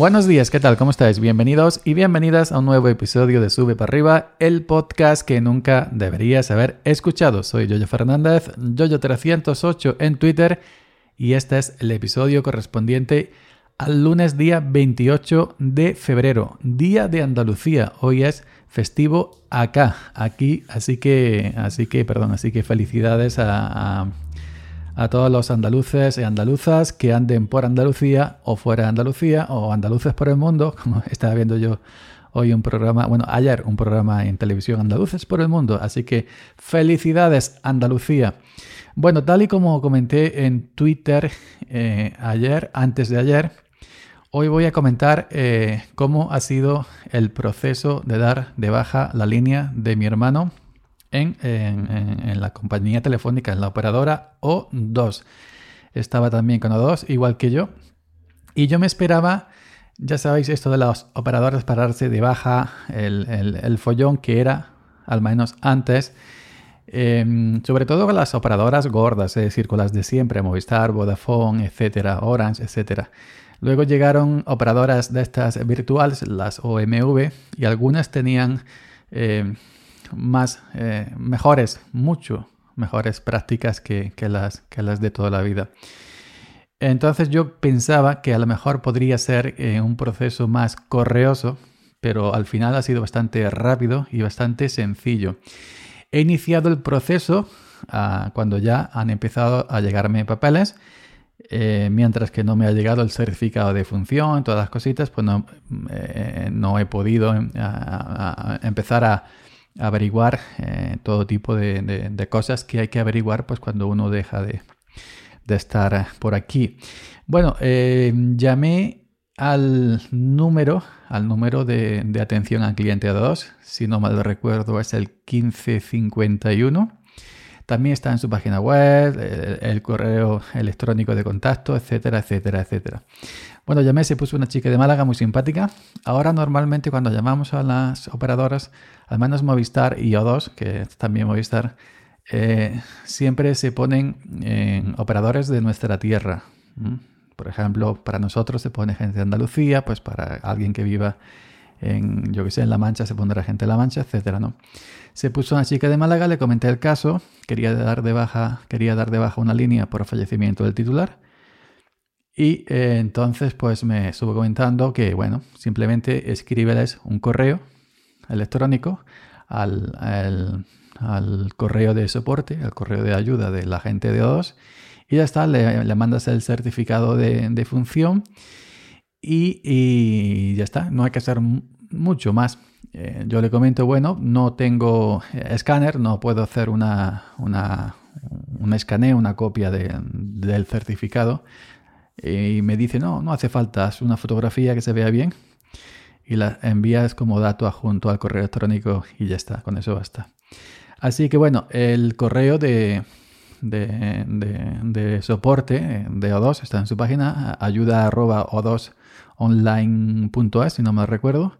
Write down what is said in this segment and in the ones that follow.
Buenos días, ¿qué tal? ¿Cómo estáis? Bienvenidos y bienvenidas a un nuevo episodio de Sube para arriba, el podcast que nunca deberías haber escuchado. Soy Yoyo Fernández, Yoyo308 en Twitter y este es el episodio correspondiente al lunes día 28 de febrero, Día de Andalucía. Hoy es festivo acá, aquí, así que, así que, perdón, así que felicidades a a todos los andaluces y andaluzas que anden por Andalucía o fuera de Andalucía o andaluces por el mundo, como estaba viendo yo hoy un programa, bueno, ayer un programa en televisión Andaluces por el mundo, así que felicidades Andalucía. Bueno, tal y como comenté en Twitter eh, ayer, antes de ayer, hoy voy a comentar eh, cómo ha sido el proceso de dar de baja la línea de mi hermano en, la compañía telefónica, en la operadora O2. Estaba también con O2, igual que yo. Y yo me esperaba, ya sabéis, esto de los operadores pararse de baja, el, follón que era, al menos antes. Em, sobre todo con las operadoras gordas, es decir, con las de siempre, Movistar, Vodafone, etcétera, Orange, etcétera. Luego llegaron operadoras de estas virtuales, las OMV, y algunas tenían em, más eh, mejores, mucho mejores prácticas que, las, que las de toda la vida. Entonces yo pensaba que a lo mejor podría ser eh, un proceso más correoso, pero al final ha sido bastante rápido y bastante sencillo. He iniciado el proceso ah, cuando ya han empezado a llegarme papeles, eh, mientras que no me ha llegado el certificado de función, todas las cositas, pues no, no he podido empezar a averiguar eh, todo tipo de, cosas que hay que averiguar pues cuando uno deja de, estar por aquí. Bueno, eh, llamé al número, al número de, atención al cliente 2, si no mal recuerdo es el 1551. También está en su página web, el, correo electrónico de contacto, etcétera, etcétera, etcétera. Bueno, llamé, se puso una chica de Málaga muy simpática. Ahora normalmente cuando llamamos a las operadoras, al menos Movistar y O2, que también Movistar, eh, siempre se ponen en operadores de nuestra tierra. Por ejemplo, para nosotros se pone gente de Andalucía, pues para alguien que viva en, yo que sé, en La Mancha se pondrá gente de La Mancha, etcétera, ¿no? Se puso una chica de Málaga, le comenté el caso, quería dar de baja, quería dar de baja una línea por fallecimiento del titular. Y eh, entonces pues me estuvo comentando que, bueno, simplemente escríbeles un correo electrónico al, al, correo de soporte, al correo de ayuda de la gente de O2 y ya está, le, le mandas el certificado de, de función y, ya está, no hay que hacer mucho más. Eh, yo le comento, bueno, no tengo eh, escáner, no puedo hacer una, una, un escaneo, una copia del certificado. Y me dice, no, no hace falta, es una fotografía que se vea bien y la envías como dato adjunto al correo electrónico y ya está, con eso basta. Así que bueno, el correo de, de, de, soporte de O2 está en su página, ayuda o2 online.es, si no me recuerdo.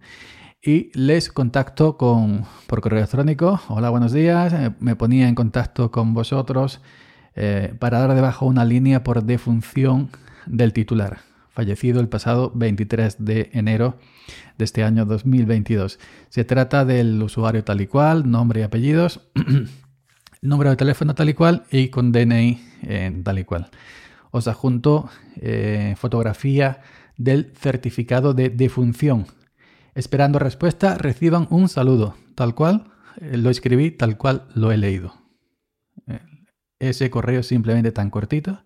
Y les contacto con, por correo electrónico. Hola, buenos días. Eh, me ponía en contacto con vosotros eh, para dar debajo una línea por defunción del titular, fallecido el pasado 23 de enero de este año 2022. Se trata del usuario tal y cual, nombre y apellidos, número de teléfono tal y cual y con DNI eh, tal y cual. Os adjunto eh, fotografía del certificado de defunción. Esperando respuesta, reciban un saludo, tal cual eh, lo escribí, tal cual lo he leído. ese correo simplemente tan cortito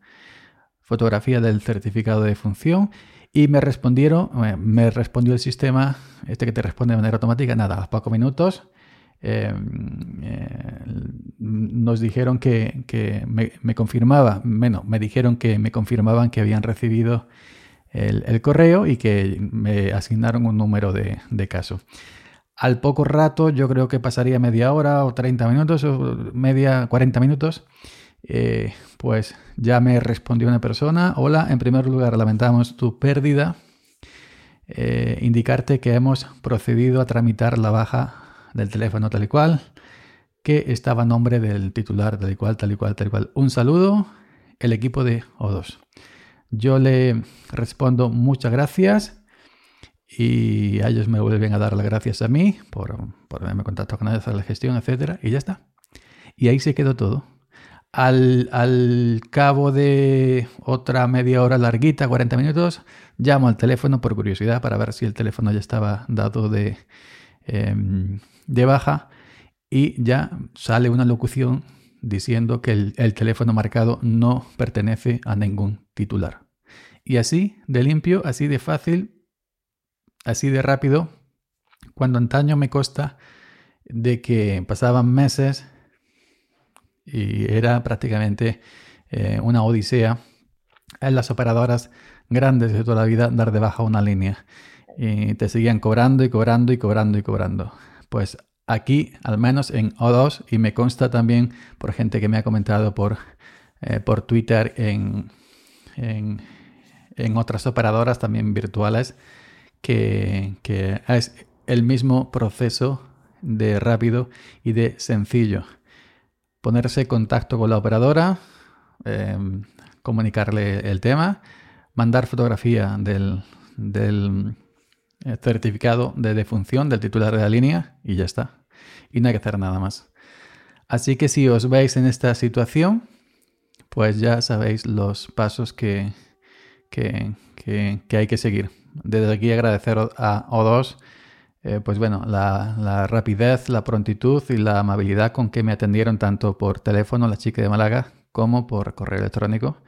fotografía del certificado de función y me respondieron, eh, me respondió el sistema, este que te responde de manera automática, nada, a pocos minutos em, eh, nos dijeron que, me, confirmaba, bueno, me dijeron que me confirmaban que habían recibido el, correo y que me asignaron un número de, de caso. Al poco rato, yo creo que pasaría media hora o 30 minutos, o media, 40 minutos, eh, pues ya me respondió una persona, hola, en primer lugar lamentamos tu pérdida, eh, indicarte que hemos procedido a tramitar la baja del teléfono tal y cual, que estaba a nombre del titular tal y cual, tal y cual, tal y cual. Un saludo, el equipo de O2. Yo le respondo muchas gracias y ellos me vuelven a dar las gracias a mí por, por haberme contactado con ellos, hacer la gestión, etcétera, y ya está. Y ahí se quedó todo. Al, al, cabo de otra media hora larguita, 40 minutos, llamo al teléfono por curiosidad para ver si el teléfono ya estaba dado de, eh, de baja y ya sale una locución diciendo que el, el teléfono marcado no pertenece a ningún titular. Y así de limpio, así de fácil, así de rápido, cuando antaño me consta de que pasaban meses y era prácticamente eh, una odisea en las operadoras grandes de toda la vida dar de baja una línea. Y te seguían cobrando y cobrando y cobrando y cobrando. Pues aquí, al menos en O2, y me consta también por gente que me ha comentado por, eh, por Twitter en, en, en, otras operadoras también virtuales, que, que es el mismo proceso de rápido y de sencillo ponerse en contacto con la operadora, eh, comunicarle el tema, mandar fotografía del, eh, certificado de defunción del titular de la línea y ya está. Y no hay que hacer nada más. Así que si os veis en esta situación, pues ya sabéis los pasos que, que, que, que hay que seguir. Desde aquí agradecer a O2 eh, pues bueno, la, rapidez, la prontitud y la amabilidad con que me atendieron tanto por teléfono la chica de Málaga como por correo electrónico.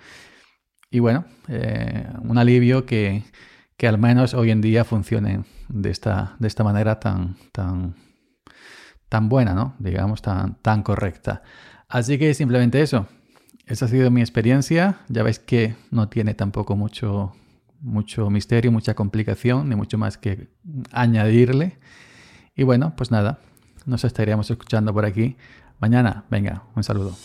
Y bueno, eh, un alivio que, que, al menos hoy en día funcione de esta, de esta manera tan, tan, tan buena, ¿no? Digamos, tan, tan correcta. Así que simplemente eso. Esa ha sido mi experiencia. Ya veis que no tiene tampoco mucho, mucho misterio, mucha complicación, ni mucho más que añadirle. Y bueno, pues nada, nos estaríamos escuchando por aquí mañana. Venga, un saludo.